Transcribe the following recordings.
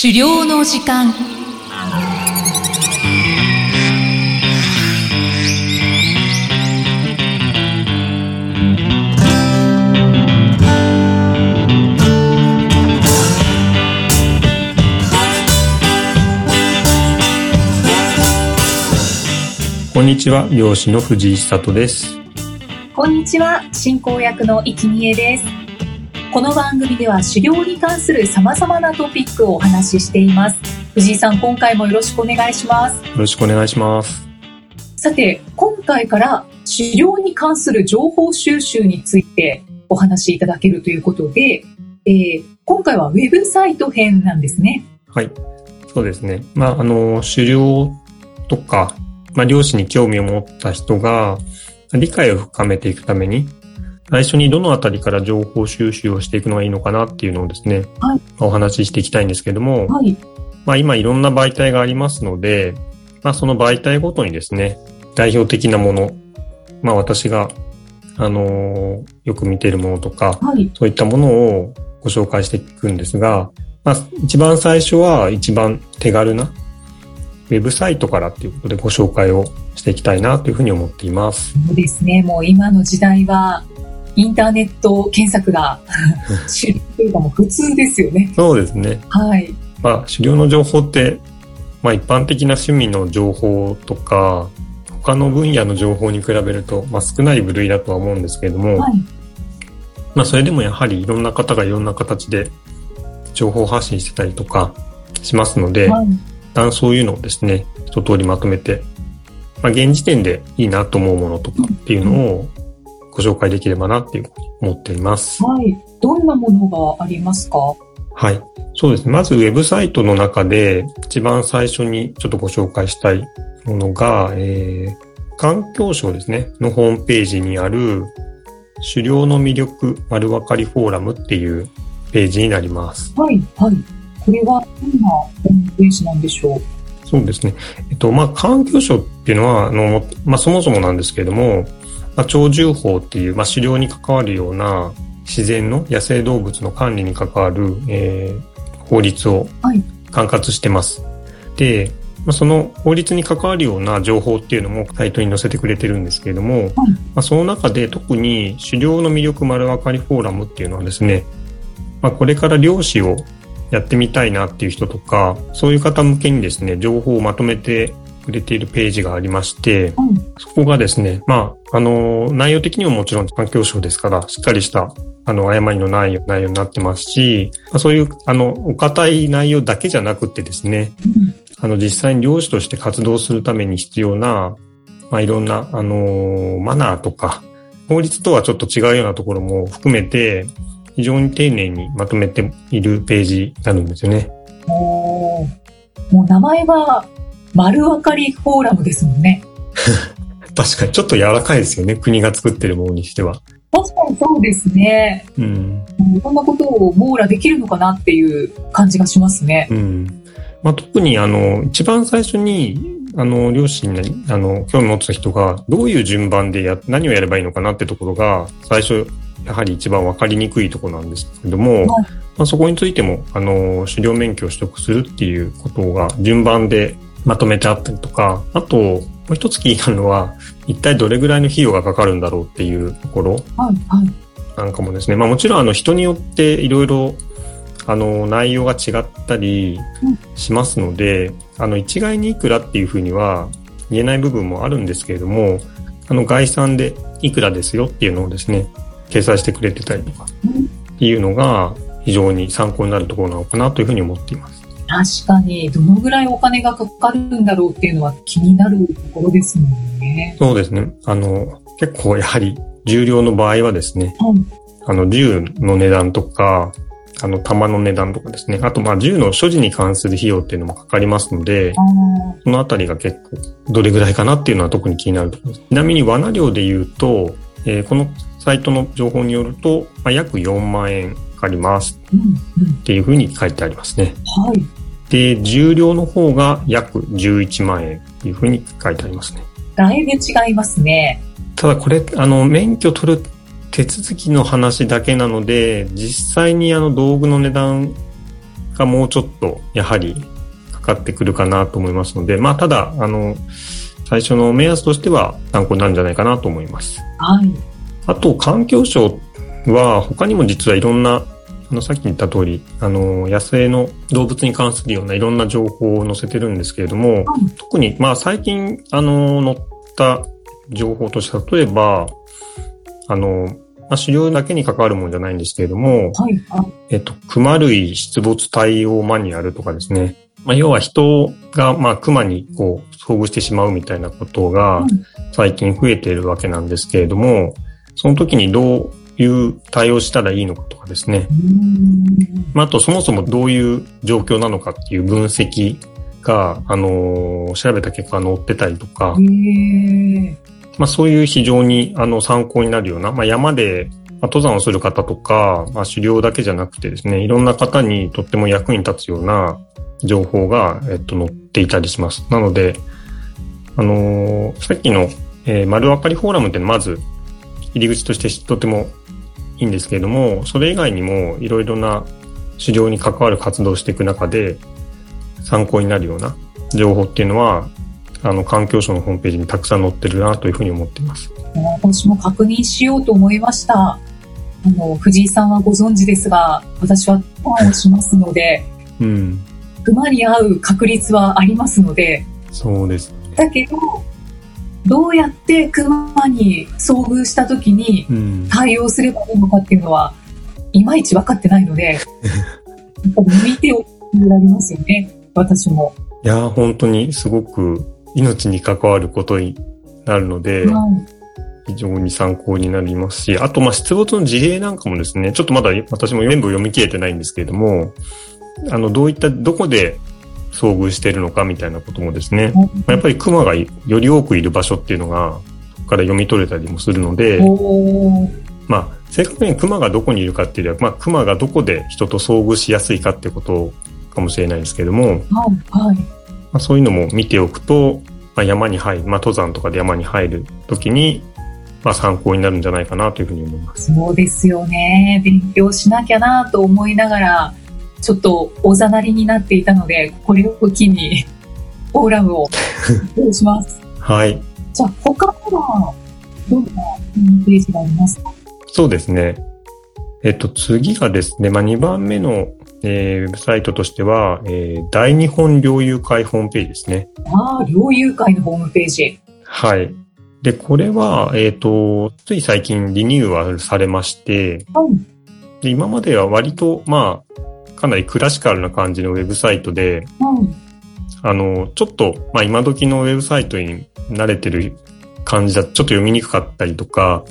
狩猟の時間こんにちは、漁師の藤井久人です。こんにちは、進行役の生見恵です。この番組では狩猟に関する様々なトピックをお話ししています。藤井さん、今回もよろしくお願いします。よろしくお願いします。さて、今回から狩猟に関する情報収集についてお話しいただけるということで、えー今回はウェブサイト編なんですね。はい。そうですね。まあ、あの、狩猟とか、まあ、漁師に興味を持った人が、理解を深めていくために、最初にどのあたりから情報収集をしていくのがいいのかなっていうのをですね、はいまあお話ししていきたいんですけども、はい。まあ、今いろんな媒体がありますので、まあ、その媒体ごとにですね、代表的なもの、まあ、私が、あのーよく見ているものとか、はい。そういったものをご紹介していくんですが、まあ、一番最初は一番手軽なウェブサイトからっていうことでご紹介をしていきたいなというふうに思っています。そうですね。もう今の時代は、インターネット検索が主流というかもう普通ですよね。そうですね。はい。まあ、狩猟の情報って、まあ、一般的な趣味の情報とか、他の分野の情報に比べると、まあ、少ない部類だとは思うんですけれども、はい。まあ、それでもやはりいろんな方がいろんな形で情報発信してたりとかしますので、はい。そういうのをですね、一通りまとめて、まあ、現時点でいいなと思うものとかっていうのをご紹介できればなっていう思っています。はい。どんなものがありますか？はい。そうですね。まずウェブサイトの中で一番最初にちょっとご紹介したいものが、えー、環境省ですね、のホームページにある狩猟の魅力丸分かりフォーラムっていうページになります。はい。はい。これはどんなホームページなんでしょう？そうですね。えっと、まあ、環境省っていうのは、あの、まあ、そもそもなんですけれども、まあ、鳥獣法っていう、まあ、狩猟に関わるような自然の野生動物の管理に関わる、えー法律をはい管轄してます。で、まあ、その法律に関わるような情報っていうのもサイトに載せてくれてるんですけれども、まあ、その中で特に狩猟の魅力丸分かりフォーラムっていうのはですね、まあ、これから漁師をやってみたいなっていう人とか、そういう方向けにですね、情報をまとめてくれているページがありまして、はい。そこがですね、まあ、あの、内容的にももちろん環境省ですから、しっかりした、あの、誤りのない内容になってますし、まあそういう、あの、お堅い内容だけじゃなくてですね、うんあの、実際に漁師として活動するために必要な、まあ、いろんな、あの、マナーとか、法律とはちょっと違うようなところも含めて、非常に丁寧にまとめているページになるんですよね。もう名前は丸分かりフォーラムですもんね。確かにちょっと柔らかいですよね。国が作ってるものにしては。確かにそうですね。うん。いろんなことを網羅できるのかなっていう感じがしますね。うん。まあ、特にあの、一番最初に、あの、両親に、あの、興味持ってた人が、どういう順番でや、何をやればいいのかなってところが、最初、やはり一番わかりにくいところなんですけども、はいまあ、そこについても、あの、狩猟免許を取得するっていうことが順番でまとめてあったりとか、あと、もう一つ気になるのは、一体どれぐらいの費用がかかるんだろうっていうところ。なんかもですね、まあもちろんあの人によっていろいろあの内容が違ったりしますので、あの一概にいくらっていうふうには言えない部分もあるんですけれども、あの概算でいくらですよっていうのをですね、掲載してくれてたりとかっていうのが非常に参考になるところなのかなというふうに思っています。確かに、どのぐらいお金がかかるんだろうっていうのは気になるところですもんね。そうですね。あの、結構やはり重量の場合はですね、はい。あの、銃の値段とか、あの、弾の値段とかですね。あと、まあ、銃の所持に関する費用っていうのもかかりますので、そのあたりが結構、どれぐらいかなっていうのは特に気になるところです。ちなみに罠量で言うと、えーこのサイトの情報によると、まあ、約4万円かかりますうん。うん。っていうふうに書いてありますね。はい。で、重量の方が約11万円っていうふうに書いてありますね。だいぶ違いますね。ただこれ、あの、免許取る手続きの話だけなので、実際にあの道具の値段がもうちょっと、やはり、かかってくるかなと思いますので、まあ、ただ、あの、最初の目安としては参考になるんじゃないかなと思います。はい。あと、環境省は、他にも実はいろんな、あの、さっき言った通り、あの、野生の動物に関するようないろんな情報を載せてるんですけれども、特に、まあ、最近、あの、載った情報として、例えば、あの、まあ、狩猟だけに関わるものじゃないんですけれども、はい、えっと、熊類出没対応マニュアルとかですね。まあ、要は人が、まあ、熊にこう、遭遇してしまうみたいなことが、最近増えているわけなんですけれども、その時にどういう対応したらいいのかとかですね。まあ、あと、そもそもどういう状況なのかっていう分析が、あのー、調べた結果載ってたりとか、まあ、そういう非常にあの参考になるような、まあ、山で登山をする方とか、まあ、狩猟だけじゃなくてですね、いろんな方にとっても役に立つような情報が、えっと、載っていたりします。なので、あのー、さっきの、えー、丸分かりフォーラムってまず入り口としてとてもいいんですけれども、それ以外にもいろいろな狩猟に関わる活動をしていく中で参考になるような情報っていうのは、あの、環境省のホームページにたくさん載ってるなというふうに思っています。私も確認しようと思いました。あの、藤井さんはご存知ですが、私はファンをしますので、うん。熊に会う確率はありますので、そうです、ね。だけど、どうやって熊に遭遇した時に対応すればいいのかっていうのは、いまいち分かってないので、見ておられますよね、私も。いや、本当にすごく命に関わることになるので、非常に参考になりますし、あと、ま、出没の事例なんかもですね、ちょっとまだ私も全部読み切れてないんですけれども、あの、どういった、どこで遭遇しているのかみたいなこともですね、やっぱり熊がより多くいる場所っていうのが、そこから読み取れたりもするので、まあ、正確に熊がどこにいるかっていうよりは、まあ、熊がどこで人と遭遇しやすいかってことかもしれないですけども、はい、はい、まあ、そういうのも見ておくと、まあ、山に入る、まあ、登山とかで山に入るときに、まあ、参考になるんじゃないかなというふうに思います。そうですよね。勉強しなきゃなと思いながら、ちょっとおざなりになっていたので、これを機に、フォーラムをします。はい。じゃあ、他は、どんなホームページがありますか？そうですね。えっと、次がですね、まあ、2番目のえー、ウェブサイトとしては、えー、大日本猟友会ホームページですね。ああ、猟友会のホームページ。はい。で、これは、えっ、ー、と、つい最近リニューアルされまして、うん、で今までは割と、まあ、かなりクラシカルな感じのウェブサイトで、うん、あの、ちょっと、まあ、今時のウェブサイトに慣れてる感じだとちょっと読みにくかったりとか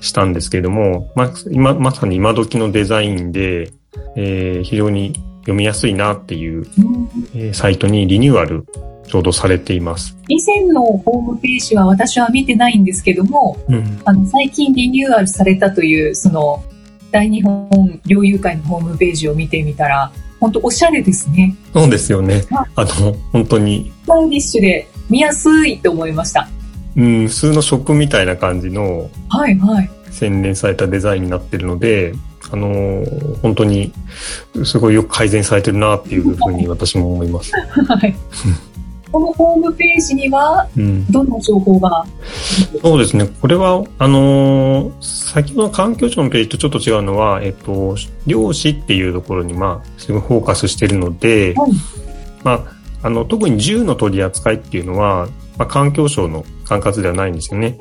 したんですけれども、まあ、今、まさに今時のデザインで、えー、非常に読みやすいなっていう、えー、サイトにリニューアルちょうどされています。以前のホームページは私は見てないんですけども、うん、あの最近リニューアルされたというその大日本猟友会のホームページを見てみたら、本当おしゃれですね。そうですよね。あの、本当に。スタイリッシュで見やすいと思いました。うん、普通の食みたいな感じの、はいはい。洗練されたデザインになってるので、あの、本当に、すごいよく改善されてるなっていうふうに私も思います。はい。このホームページには、どんな情報が、うん、そうですね。これは、あの先ほどの環境省のページとちょっと違うのは、えっと、漁師っていうところに、まあ、すごいフォーカスしているので、はい、まあ、あの、特に銃の取り扱いっていうのは、まあ、環境省の管轄ではないんですよね。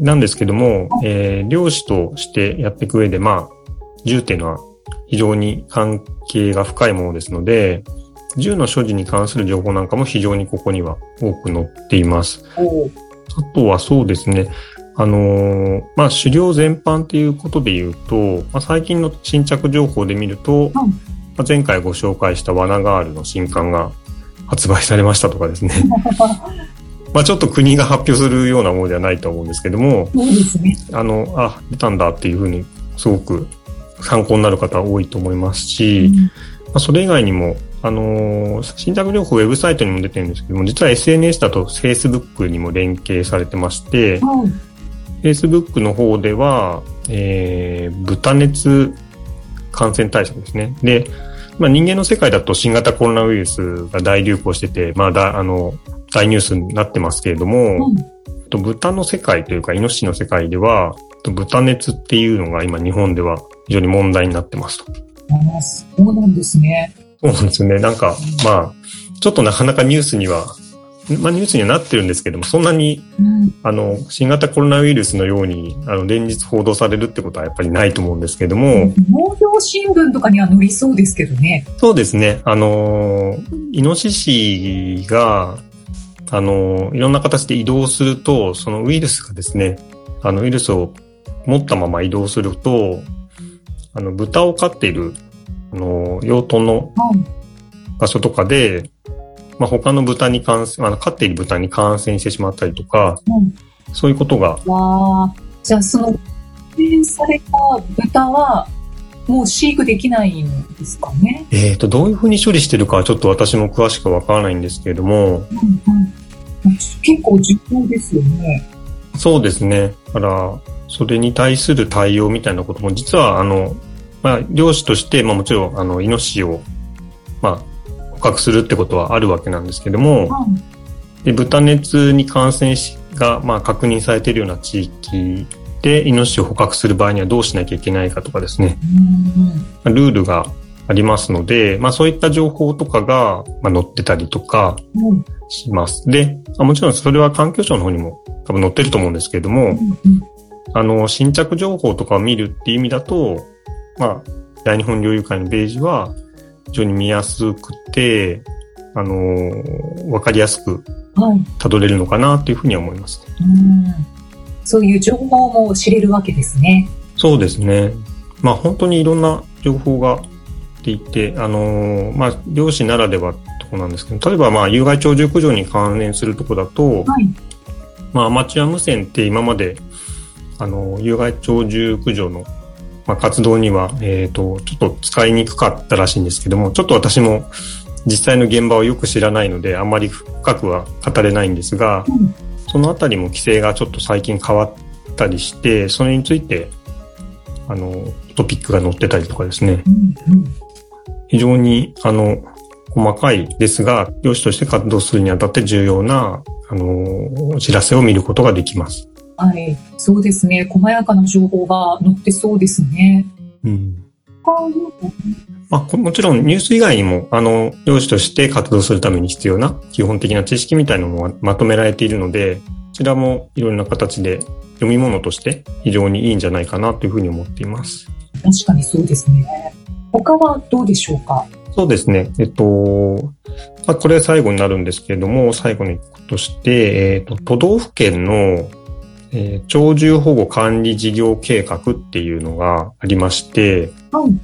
なんですけども、えー、漁師としてやっていく上で、まあ、銃っていうのは非常に関係が深いものですので、銃の所持に関する情報なんかも非常にここには多く載っています。あとはそうですね、あのー、まあ、狩猟全般っていうことで言うと、まあ、最近の新着情報で見ると、うん、まあ、前回ご紹介したワナガールの新刊が発売されましたとかですね。まあちょっと国が発表するようなものではないと思うんですけども、ね。あの、あ、出たんだっていうふうにすごく参考になる方多いと思いますし、うん、まあ、それ以外にも、あのー、新宅療法ウェブサイトにも出てるんですけども、実は SNS だと Facebook にも連携されてまして、はい、Facebook の方では、えー、豚熱感染対策ですね。で、まあ、人間の世界だと新型コロナウイルスが大流行してて、まあ、だ、あの、大ニュースになってますけれども、うん、豚の世界というか、イノシシの世界では、豚熱っていうのが今日本では非常に問題になってますと。あそうなんですね。そうなんですよね。なんか、まあ、ちょっとなかなかニュースにはまあ、ニュースにはなってるんですけども、そんなに、うん、あの、新型コロナウイルスのように、あの、連日報道されるってことはやっぱりないと思うんですけども。農業新聞とかには載りそうですけどね。そうですね。あの、イノシシが、あの、いろんな形で移動すると、そのウイルスがですね、あの、ウイルスを持ったまま移動すると、あの、豚を飼っている、あの、養豚の場所とかで、まあ、他の豚に感染、あの、飼っている豚に感染してしまったりとか、うん、そういうことが。わあ、じゃあその、感された豚は、もう飼育できないんですかね？えっ、と、どういうふうに処理してるかはちょっと私も詳しくわからないんですけれども。うんうん、結構重要ですよね。そうですね。だから、それに対する対応みたいなことも、実は、あの、まあ、漁師として、まあもちろん、あの、イノシシを、まあ、捕獲するってことはあるわけなんですけども、で豚熱に感染が、まあ、確認されているような地域でイノシシを捕獲する場合にはどうしなきゃいけないかとかですね、ルールがありますので、まあ、そういった情報とかが、まあ、載ってたりとかします。で、もちろんそれは環境省の方にも多分載ってると思うんですけれども、あの、新着情報とかを見るっていう意味だと、まあ、大日本領有会のページは、非常に見やすくて、あのわかりやすくたどれるのかなというふうには思います、うん、そういう情報も知れるわけですね。そうですね。まあ本当にいろんな情報がっていて、あのまあ漁師ならではとこなんですけど、例えばまあ有害鳥獣駆除に関連するとこだと、はい、まあアマチュア無線って今まであの有害鳥獣駆除のまあ、活動には、えっ、ー、と、ちょっと使いにくかったらしいんですけども、ちょっと私も実際の現場をよく知らないので、あまり深くは語れないんですが、そのあたりも規制がちょっと最近変わったりして、それについて、あの、トピックが載ってたりとかですね、非常に、あの、細かいですが、漁師として活動するにあたって重要な、あの、お知らせを見ることができます。はい、そうですね。細やかな情報が載ってそうですね。うん。まあ、もちろんニュース以外にも、あの、漁師として活動するために必要な基本的な知識みたいなのもまとめられているので、こちらもいろんな形で読み物として非常にいいんじゃないかなというふうに思っています。確かにそうですね。他はどうでしょうか？そうですね。えっと、まあ、これ最後になるんですけれども、最後にとして、えっと、都道府県のえー、鳥獣保護管理事業計画っていうのがありまして、うん、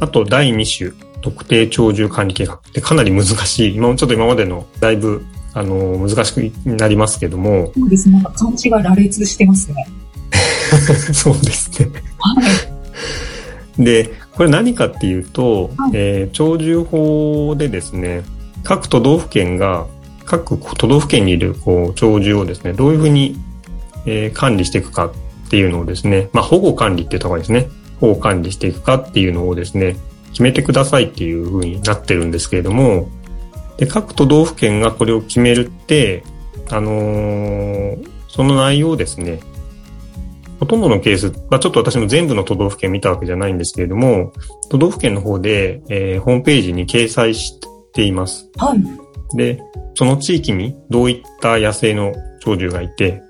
あと第2種、特定鳥獣管理計画ってかなり難しい、今ちょっと今までのだいぶ、あの、難しくなりますけども。そうですね。なんか漢字が羅列してますね。そうですね。はい。で、これ何かっていうと、はい、えー、鳥獣法でですね、各都道府県が、各都道府県にいるこう鳥獣をですね、どういうふうにえー、管理していくかっていうのをですね、まあ、保護管理っていうところですね、保護管理していくかっていうのをですね、決めてくださいっていうふうになってるんですけれども、で、各都道府県がこれを決めるって、あのー、その内容をですね、ほとんどのケース、まあ、ちょっと私も全部の都道府県見たわけじゃないんですけれども、都道府県の方で、えー、ホームページに掲載しています。はい。で、その地域にどういった野生の鳥獣がいて、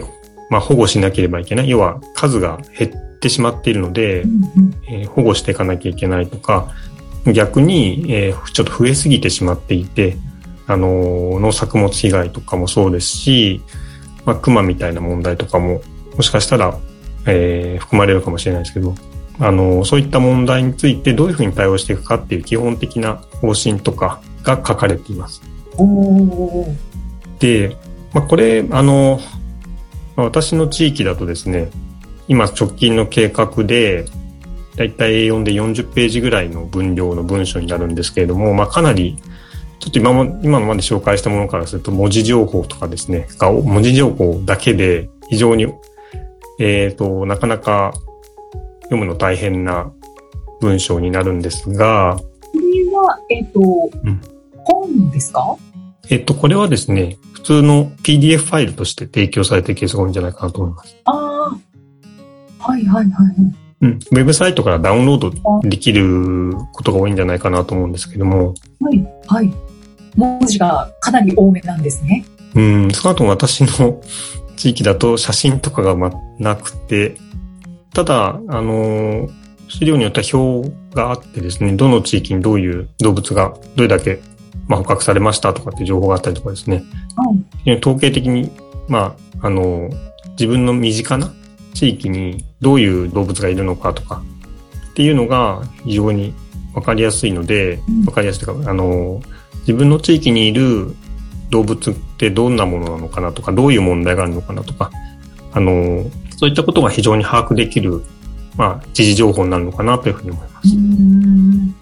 で、まあ、保護しなければいけない。要は数が減ってしまっているので、うんうん、えー、保護していかなきゃいけないとか、逆に、えー、ちょっと増えすぎてしまっていて、あのー、農作物被害とかもそうですし、まあ、熊みたいな問題とかも、もしかしたら、えー、含まれるかもしれないですけど、あのー、そういった問題についてどういうふうに対応していくかっていう基本的な方針とかが書かれています。で、まあ、これ、あのー、私の地域だとですね、今直近の計画で、だいたい A4 で40ページぐらいの分量の文章になるんですけれども、まあかなり、ちょっと今も、今のまで紹介したものからすると文字情報とかですね、が文字情報だけで非常に、えっ、ー、と、なかなか読むの大変な文章になるんですが、は、えっ、ー、と、うん、本ですか？えっと、これはですね、普通の PDF ファイルとして提供されてるケースが多いんじゃないかなと思います。ああ。はいはいはい。うん。ウェブサイトからダウンロードできることが多いんじゃないかなと思うんですけども。はい、はい。文字がかなり多めなんですね。うん。少なくとも私の地域だと写真とかがまなくて、ただ、あの、資料によっては表があってですね、どの地域にどういう動物がどれだけ、まあ、捕獲されましたとかっていう情報があったりとかですね、うん、統計的に、まあ、あの、自分の身近な地域にどういう動物がいるのかとかっていうのが非常にわかりやすいので、わかりやすいというか、あの、自分の地域にいる動物ってどんなものなのかなとか、どういう問題があるのかなとか、あの、そういったことが非常に把握できる、まあ、時事情報になるのかなというふうに思います。うん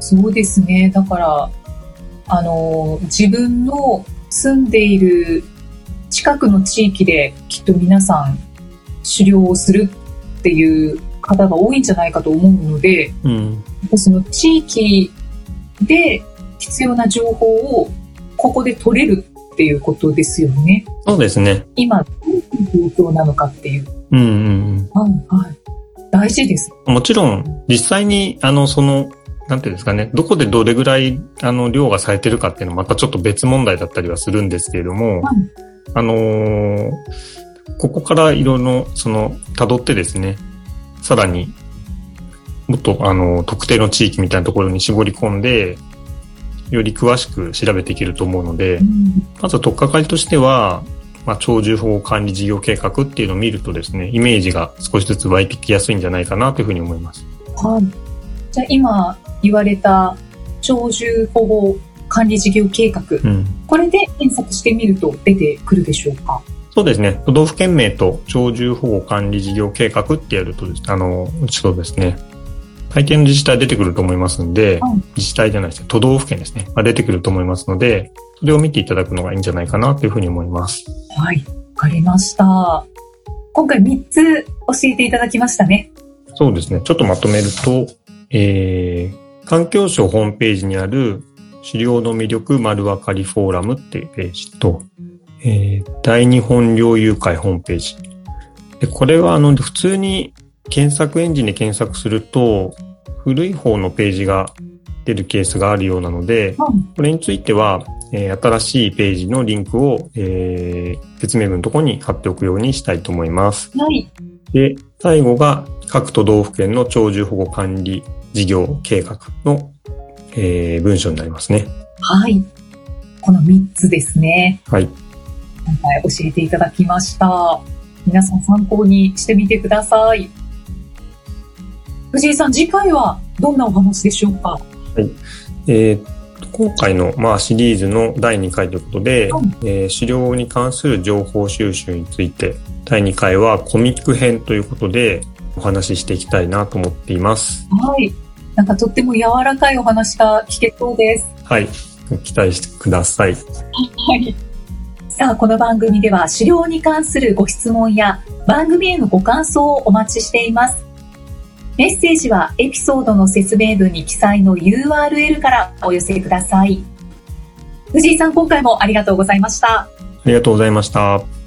そうですね。だから、あの、自分の住んでいる近くの地域できっと皆さん狩猟をするっていう方が多いんじゃないかと思うので、うん、その地域で必要な情報をここで取れるっていうことですよね。そうですね。今、どういう状況なのかっていう。うんうん。はい、はい。大事です。もちろん、実際に、あの、その、なんていうんですかね、どこでどれぐらい、あの、量がされてるかっていうのはまたちょっと別問題だったりはするんですけれども、はい、あのー、ここからいろいろ、その、辿ってですね、さらに、もっと、あの、特定の地域みたいなところに絞り込んで、より詳しく調べていけると思うので、うん、まず取っかかりとしては、まあ、鳥獣保護管理事業計画っていうのを見るとですね、イメージが少しずつ湧いてきやすいんじゃないかなというふうに思います。はい。じゃあ今言われた鳥獣保護管理事業計画、うん、これで検索してみると出てくるでしょうか？そうですね。都道府県名と鳥獣保護管理事業計画ってやると、あの、そうですね。大抵の自治体出てくると思いますんで、うん、自治体じゃないですね、都道府県ですね、出てくると思いますので、それを見ていただくのがいいんじゃないかなというふうに思います。はい、わかりました。今回3つ教えていただきましたね。そうですね。ちょっとまとめると、えー、環境省ホームページにある狩猟の魅力丸分かりフォーラムっていうページと、えー、大日本猟友会ホームページ。で、これはあの、普通に検索エンジンで検索すると、古い方のページが出るケースがあるようなので、これについては、えー、新しいページのリンクを、えー、説明文のところに貼っておくようにしたいと思います。はい。で、最後が各都道府県の鳥獣保護管理事業計画の、えー、文章になりますね。はい。この3つですね。はい。今回教えていただきました。皆さん参考にしてみてください。藤井さん、次回はどんなお話でしょうか？はい。えー、今回の、まあ、シリーズの第2回ということで、うん、えー、狩猟に関する情報収集について、第2回はコミック編ということで、お話ししていきたいなと思っています。はい。なんかとっても柔らかいお話が聞けそうです。はい。期待してください。はい。さあ、この番組では狩猟に関するご質問や番組へのご感想をお待ちしています。メッセージはエピソードの説明文に記載の URL からお寄せください。藤井さん、今回もありがとうございました。ありがとうございました。